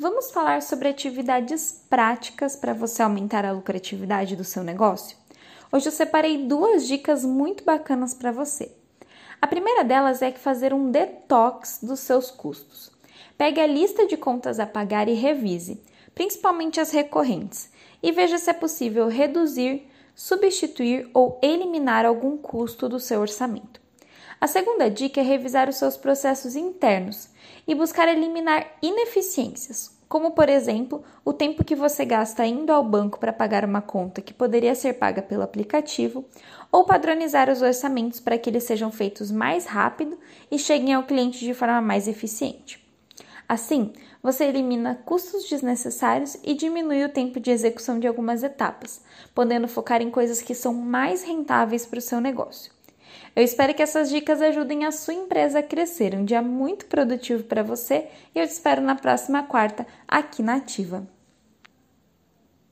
vamos falar sobre atividades práticas para você aumentar a lucratividade do seu negócio? Hoje eu separei duas dicas muito bacanas para você. A primeira delas é fazer um detox dos seus custos. Pegue a lista de contas a pagar e revise, principalmente as recorrentes, e veja se é possível reduzir, substituir ou eliminar algum custo do seu orçamento. A segunda dica é revisar os seus processos internos e buscar eliminar ineficiências, como por exemplo o tempo que você gasta indo ao banco para pagar uma conta que poderia ser paga pelo aplicativo, ou padronizar os orçamentos para que eles sejam feitos mais rápido e cheguem ao cliente de forma mais eficiente. Assim, você elimina custos desnecessários e diminui o tempo de execução de algumas etapas, podendo focar em coisas que são mais rentáveis para o seu negócio. Eu espero que essas dicas ajudem a sua empresa a crescer. Um dia muito produtivo para você e eu te espero na próxima quarta aqui na Ativa.